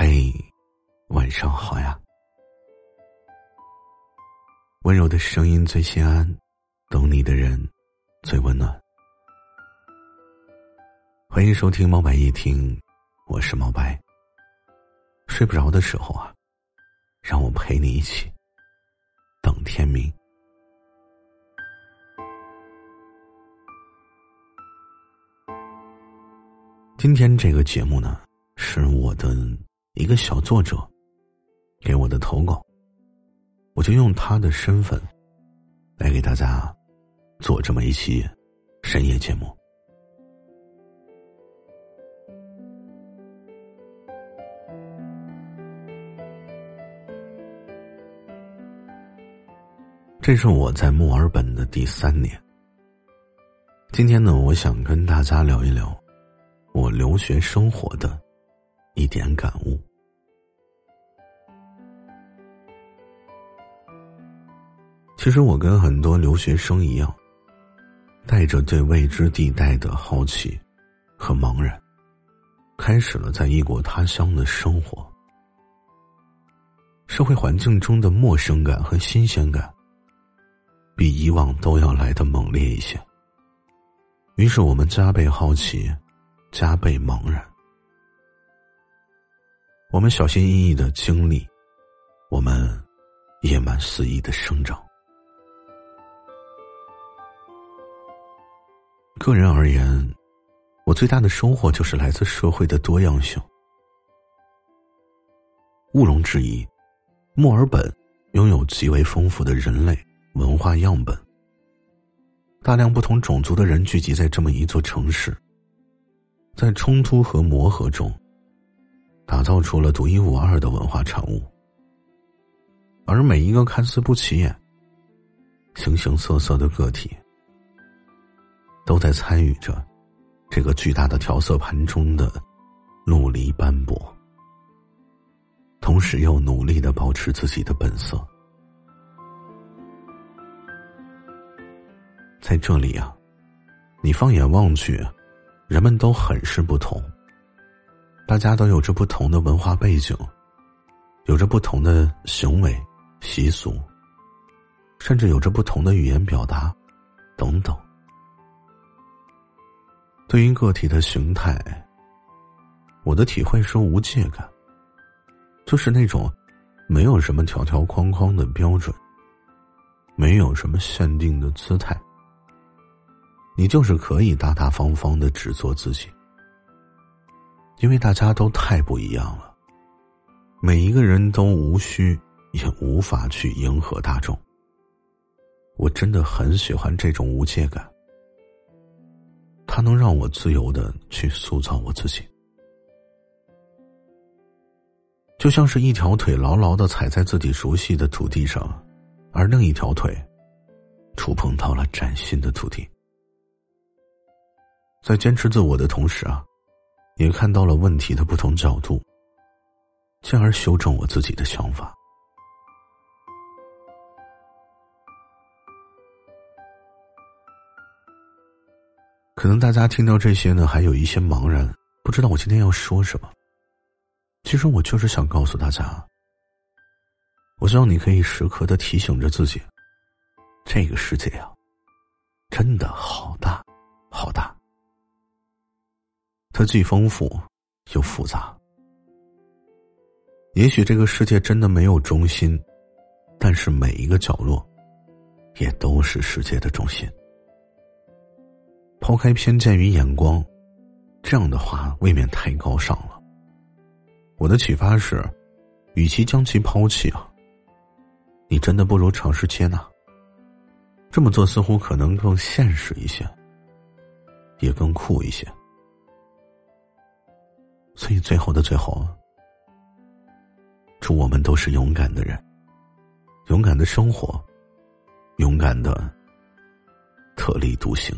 嘿，晚上好呀！温柔的声音最心安，懂你的人最温暖。欢迎收听猫白夜听，我是猫白。睡不着的时候啊，让我陪你一起等天明。今天这个节目呢，是我的一个小作者给我的投稿，我就用他的身份来给大家做这么一期深夜节目。这是我在墨尔本的第三年。今天呢，我想跟大家聊一聊。我留学生活的一点感悟。其实我跟很多留学生一样，带着对未知地带的好奇和茫然，开始了在异国他乡的生活。社会环境中的陌生感和新鲜感，比以往都要来的猛烈一些。于是我们加倍好奇。加倍茫然，我们小心翼翼的经历，我们野蛮肆意的生长。个人而言，我最大的收获就是来自社会的多样性。毋庸置疑，墨尔本拥有极为丰富的人类文化样本，大量不同种族的人聚集在这么一座城市。在冲突和磨合中，打造出了独一无二的文化产物。而每一个看似不起眼、形形色色的个体，都在参与着这个巨大的调色盘中的陆离斑驳，同时又努力的保持自己的本色。在这里啊，你放眼望去。人们都很是不同，大家都有着不同的文化背景，有着不同的行为习俗，甚至有着不同的语言表达，等等。对于个体的形态，我的体会是无界感，就是那种没有什么条条框框的标准，没有什么限定的姿态。你就是可以大大方方的只做自己，因为大家都太不一样了，每一个人都无需也无法去迎合大众。我真的很喜欢这种无界感，它能让我自由的去塑造我自己，就像是一条腿牢牢的踩在自己熟悉的土地上，而另一条腿触碰到了崭新的土地。在坚持自我的同时啊，也看到了问题的不同角度，进而修正我自己的想法。可能大家听到这些呢，还有一些茫然，不知道我今天要说什么。其实我就是想告诉大家，我希望你可以时刻的提醒着自己，这个世界啊，真的好大，好大。它既丰富又复杂。也许这个世界真的没有中心，但是每一个角落，也都是世界的中心。抛开偏见与眼光，这样的话未免太高尚了。我的启发是，与其将其抛弃啊，你真的不如尝试接纳。这么做似乎可能更现实一些，也更酷一些。所以，最后的最后，祝我们都是勇敢的人，勇敢的生活，勇敢的特立独行。